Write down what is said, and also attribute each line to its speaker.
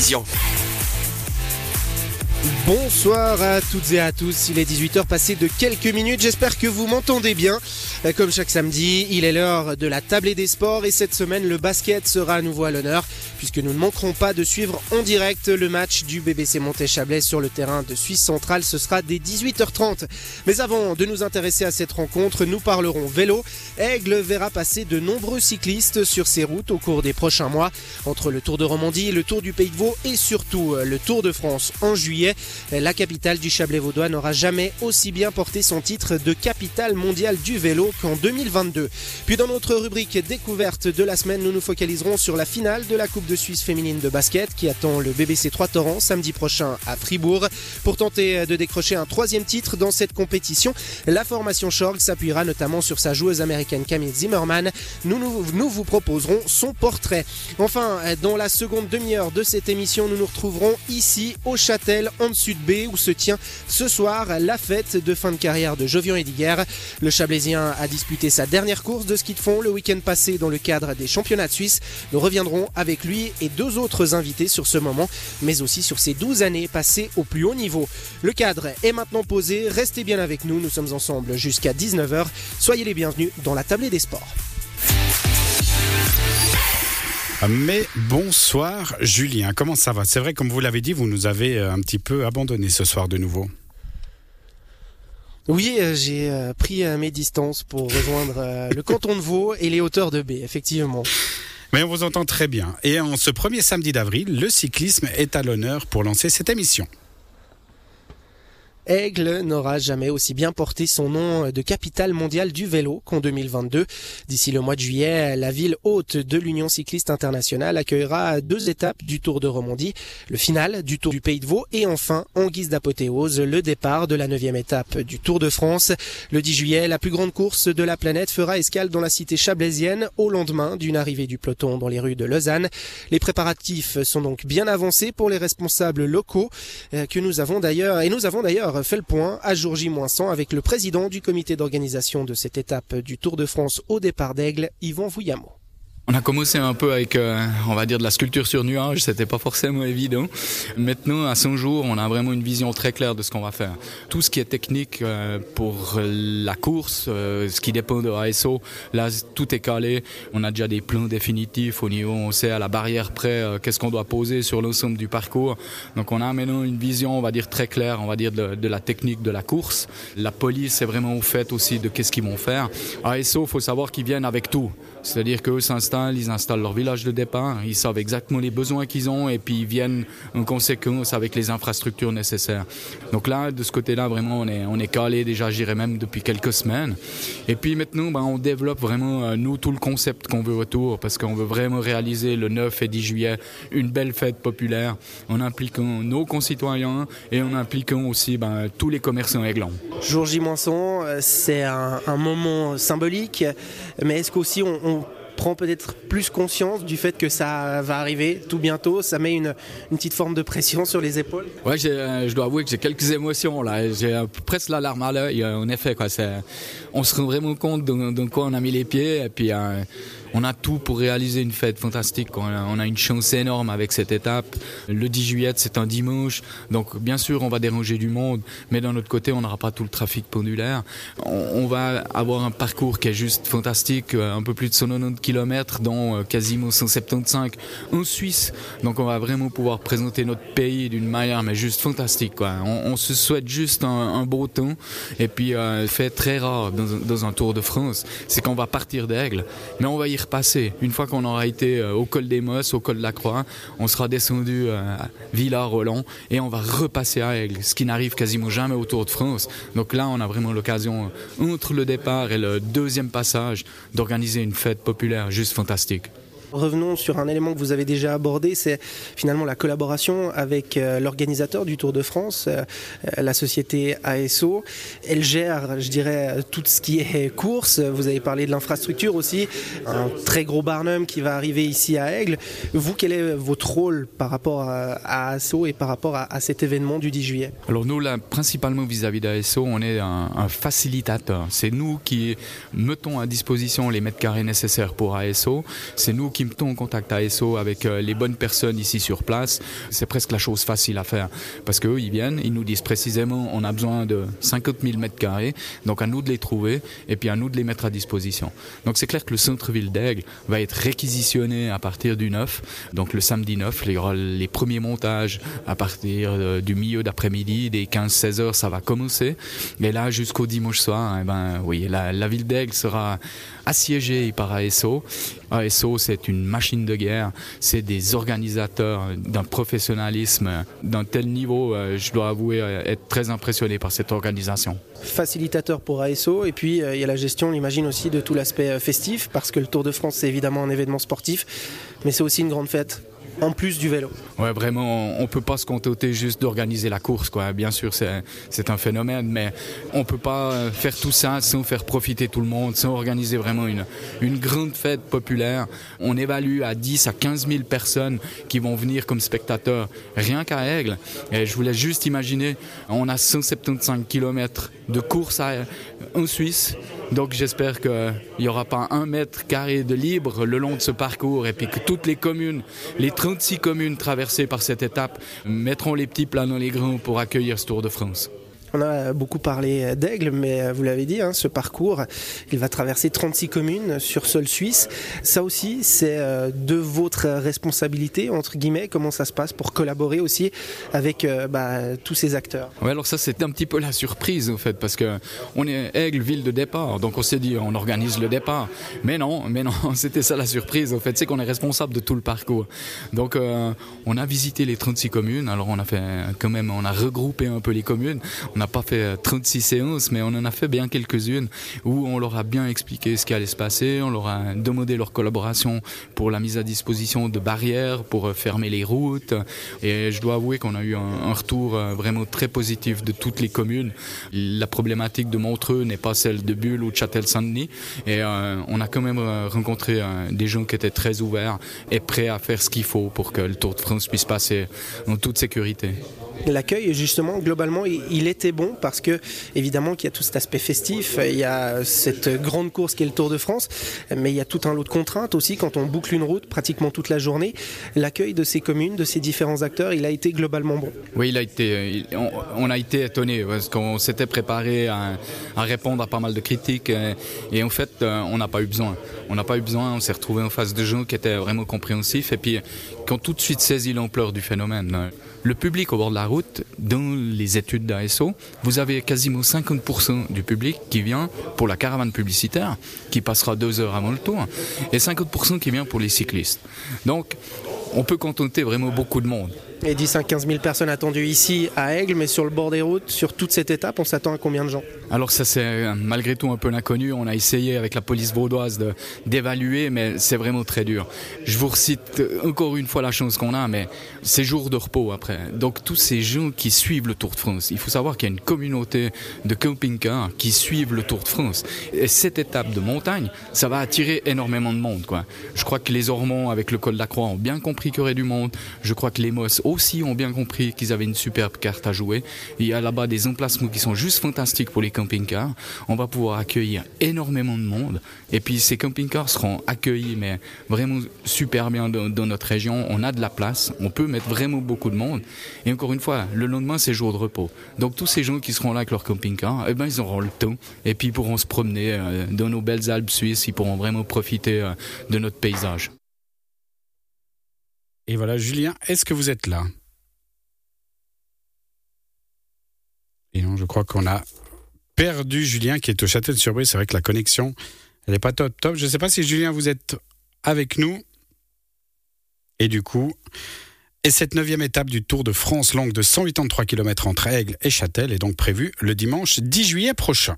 Speaker 1: Vision.
Speaker 2: Bonsoir à toutes et à tous, il est 18h passé de quelques minutes, j'espère que vous m'entendez bien. Comme chaque samedi, il est l'heure de la tablée des sports et cette semaine le basket sera à nouveau à l'honneur puisque nous ne manquerons pas de suivre en direct le match du BBC Monté-Chablais sur le terrain de Suisse centrale, ce sera dès 18h30. Mais avant de nous intéresser à cette rencontre, nous parlerons vélo. Aigle verra passer de nombreux cyclistes sur ses routes au cours des prochains mois, entre le Tour de Romandie, le Tour du Pays de Vaud et surtout le Tour de France en juillet. La capitale du Chablais vaudois n'aura jamais aussi bien porté son titre de capitale mondiale du vélo qu'en 2022. Puis dans notre rubrique découverte de la semaine, nous nous focaliserons sur la finale de la Coupe de Suisse féminine de basket qui attend le BBC 3 Torrents samedi prochain à Fribourg. Pour tenter de décrocher un troisième titre dans cette compétition, la formation Schorg s'appuiera notamment sur sa joueuse américaine Camille Zimmerman. Nous, nous vous proposerons son portrait. Enfin, dans la seconde demi-heure de cette émission, nous nous retrouverons ici au Châtel en Sud B où se tient ce soir la fête de fin de carrière de Jovian Ediger. Le Chablaisien a disputé sa dernière course de ski de fond le week-end passé dans le cadre des championnats de Suisse. Nous reviendrons avec lui et deux autres invités sur ce moment, mais aussi sur ces 12 années passées au plus haut niveau. Le cadre est maintenant posé, restez bien avec nous, nous sommes ensemble jusqu'à 19h. Soyez les bienvenus dans la tablée des sports.
Speaker 3: Mais bonsoir Julien, comment ça va? C'est vrai, comme vous l'avez dit, vous nous avez un petit peu abandonné ce soir de nouveau.
Speaker 2: Oui, j'ai pris mes distances pour rejoindre le canton de Vaud et les hauteurs de B, effectivement.
Speaker 3: Mais on vous entend très bien. Et en ce premier samedi d'avril, le cyclisme est à l'honneur pour lancer cette émission.
Speaker 2: Aigle n'aura jamais aussi bien porté son nom de capitale mondiale du vélo qu'en 2022. D'ici le mois de juillet, la ville haute de l'Union cycliste internationale accueillera deux étapes du Tour de Romandie, le final du Tour du Pays de Vaud et enfin, en guise d'apothéose, le départ de la neuvième étape du Tour de France. Le 10 juillet, la plus grande course de la planète fera escale dans la cité chablaisienne au lendemain d'une arrivée du peloton dans les rues de Lausanne. Les préparatifs sont donc bien avancés pour les responsables locaux que nous avons d'ailleurs, et nous avons d'ailleurs fait le point à jour J-100 avec le président du comité d'organisation de cette étape du Tour de France au départ d'Aigle, Yvon Vouillamo.
Speaker 4: On a commencé un peu avec, euh, on va dire, de la sculpture sur nuage, c'était pas forcément évident. Maintenant, à 100 jours, on a vraiment une vision très claire de ce qu'on va faire. Tout ce qui est technique euh, pour la course, euh, ce qui dépend de ASO, là, tout est calé. On a déjà des plans définitifs au niveau, on sait à la barrière près qu'est-ce qu'on doit poser sur l'ensemble du parcours. Donc on a maintenant une vision, on va dire, très claire, on va dire, de, la technique de la course. La police est vraiment au fait aussi de qu'est-ce qu'ils vont faire. ASO, faut savoir qu'ils viennent avec tout. C'est-à-dire qu'eux ils installent leur village de départ, ils savent exactement les besoins qu'ils ont et puis ils viennent en conséquence avec les infrastructures nécessaires. Donc là, de ce côté-là, vraiment, on est, on est calé déjà, j'irais même depuis quelques semaines. Et puis maintenant, ben, on développe vraiment, euh, nous, tout le concept qu'on veut autour parce qu'on veut vraiment réaliser le 9 et 10 juillet une belle fête populaire en impliquant nos concitoyens et en impliquant aussi ben, tous les commerçants aiglants.
Speaker 2: Jour J-Moisson, c'est un, un, moment symbolique, mais est-ce qu'aussi on, on prend peut-être plus conscience du fait que ça va arriver tout bientôt. Ça met une, une petite forme de pression sur les épaules.
Speaker 4: Ouais, euh, je dois avouer que j'ai quelques émotions là. J'ai euh, presque la larme à l'œil. En effet, quoi, on se rend vraiment compte de, quoi on a mis les pieds. Et puis, euh, on a tout pour réaliser une fête fantastique. On a une chance énorme avec cette étape. Le 10 juillet, c'est un dimanche. Donc, bien sûr, on va déranger du monde. Mais d'un autre côté, on n'aura pas tout le trafic pendulaire. On, va avoir un parcours qui est juste fantastique. Un peu plus de 190 km, dont quasiment 175 en Suisse. Donc, on va vraiment pouvoir présenter notre pays d'une manière, mais juste fantastique. Quoi. On, se souhaite juste un, un, beau temps. Et puis, euh, fait très rare dans, dans un Tour de France, c'est qu'on va partir d'Aigle. Mais on va y Une fois qu'on aura été au col des Mosses, au col de la Croix, on sera descendu à Villars-Roland et on va repasser à Aigle, ce qui n'arrive quasiment jamais au Tour de France. Donc là, on a vraiment l'occasion, entre le départ et le deuxième passage, d'organiser une fête populaire juste fantastique.
Speaker 2: Revenons sur un élément que vous avez déjà abordé, c'est finalement la collaboration avec euh, l'organisateur du Tour de France, euh, la société ASO. Elle gère, je dirais, tout ce qui est course. Vous avez parlé de l'infrastructure aussi, un très gros Barnum qui va arriver ici à Aigle. Vous, quel est votre rôle par rapport à, ASO et par rapport à, cet événement du 10 juillet?
Speaker 4: Alors nous, là, principalement vis-à-vis d'ASO, on est un, un facilitateur. C'est nous qui mettons à disposition les mètres carrés nécessaires pour ASO. Qui mettons en contact à SO avec euh, les bonnes personnes ici sur place, c'est presque la chose facile à faire. Parce qu'eux, ils viennent, ils nous disent précisément, on a besoin de 50 000 mètres carrés, donc à nous de les trouver et puis à nous de les mettre à disposition. Donc c'est clair que le centre-ville d'Aigle va être réquisitionné à partir du 9, donc le samedi 9, il y aura les premiers montages à partir euh, du milieu d'après-midi, des 15-16 heures, ça va commencer. Et là, jusqu'au dimanche soir, eh ben, oui, la, la ville d'Aigle sera assiégée par ASO. ASO, c'est une machine de guerre, c'est des organisateurs d'un professionnalisme d'un tel niveau, euh, je dois avouer euh, être très impressionné par cette organisation.
Speaker 2: Facilitateur pour ASO, et puis il y a la gestion, on imagine aussi, de tout l'aspect festif, parce que le Tour de France, c'est évidemment un événement sportif, mais c'est aussi une grande fête en plus du vélo.
Speaker 4: Ouais, vraiment, on peut pas se contenter juste d'organiser la course, quoi. Bien sûr, c'est un phénomène, mais on peut pas faire tout ça sans faire profiter tout le monde, sans organiser vraiment une, une grande fête populaire. On évalue à 10 à 15 000 personnes qui vont venir comme spectateurs, rien qu'à Aigle. Et je voulais juste imaginer, on a 175 km de course en Suisse. Donc j'espère qu'il n'y aura pas un mètre carré de libre le long de ce parcours et puis que toutes les communes, les 36 communes traversées par cette étape, mettront les petits plats dans les grands pour accueillir ce Tour de France.
Speaker 2: On a beaucoup parlé d'Aigle, mais vous l'avez dit, hein, ce parcours, il va traverser 36 communes sur sol suisse. Ça aussi, c'est euh, de votre responsabilité, entre guillemets. Comment ça se passe pour collaborer aussi avec euh, bah, tous ces acteurs?
Speaker 4: Oui, alors ça, c'est un petit peu la surprise, en fait, parce que on est Aigle, ville de départ. Donc on s'est dit, on organise le départ. Mais non, mais non, c'était ça la surprise, en fait. C'est qu'on est responsable de tout le parcours. Donc euh, on a visité les 36 communes. Alors on a fait quand même, on a regroupé un peu les communes. N'a pas fait 36 séances, mais on en a fait bien quelques-unes où on leur a bien expliqué ce qui allait se passer, on leur a demandé leur collaboration pour la mise à disposition de barrières, pour fermer les routes. Et je dois avouer qu'on a eu un, retour euh, vraiment très positif de toutes les communes. La problématique de Montreux n'est pas celle de Bulle ou de Châtel-Saint-Denis. Et euh, on a quand même euh, rencontré des gens qui étaient très ouverts et prêts à faire ce qu'il faut pour que le Tour de France puisse passer en toute sécurité.
Speaker 2: L'accueil, justement, globalement, il était bon parce que, évidemment, qu'il y a tout cet aspect festif, il y a cette grande course qui est le Tour de France, mais il y a tout un lot de contraintes aussi quand on boucle une route pratiquement toute la journée. L'accueil de ces communes, de ces différents acteurs, il a été globalement bon.
Speaker 4: Oui, il a été, on, a été étonné parce qu'on s'était préparé à, répondre à pas mal de critiques et, en fait, euh, on n'a pas eu besoin. On n'a pas eu besoin, on s'est retrouvé en face de gens qui étaient vraiment compréhensifs et puis qui tout de suite saisi l'ampleur du phénomène. Le public au bord de la route, dans les études d'ASO, vous avez quasiment 50% du public qui vient pour la caravane publicitaire, qui passera deux heures avant le tour, et 50% qui vient pour les cyclistes. Donc, on peut contenter vraiment beaucoup de monde.
Speaker 2: Et 10 à 15 000 personnes attendues ici à Aigle, mais sur le bord des routes, sur toute cette étape, on s'attend à combien de gens?
Speaker 4: Alors ça c'est euh, malgré tout un peu l'inconnu. On a essayé avec la police vaudoise d'évaluer, mais c'est vraiment très dur. Je vous recite euh, encore une fois la chance qu'on a, mais c'est jour de repos après. Donc tous ces gens qui suivent le Tour de France, il faut savoir qu'il y a une communauté de camping-cars qui suivent le Tour de France. Et cette étape de montagne, ça va attirer énormément de monde. Quoi. Je crois que les Ormonds avec le col de la Croix ont bien compris qu'il y aurait du monde. Je crois que les Mosses aussi ont bien compris qu'ils avaient une superbe carte à jouer. Il y a là-bas des emplacements qui sont juste fantastiques pour les camping-cars. On va pouvoir accueillir énormément de monde. Et puis ces camping-cars seront accueillis, mais vraiment super bien dans, notre région. On a de la place, on peut mettre vraiment beaucoup de monde. Et encore une fois, le lendemain, c'est jour de repos. Donc tous ces gens qui seront là avec leur camping-car, eh ben, ils auront le temps. Et puis ils pourront se promener euh, dans nos belles Alpes suisses. Ils pourront vraiment profiter euh, de notre paysage.
Speaker 3: Et voilà, Julien, est-ce que vous êtes là? Et non, je crois qu'on a perdu Julien qui est au Châtel sur Brie. C'est vrai que la connexion, elle n'est pas top top. Je ne sais pas si Julien, vous êtes avec nous. Et du coup, et cette neuvième étape du Tour de France longue de 183 km entre Aigle et Châtel est donc prévue le dimanche 10 juillet prochain.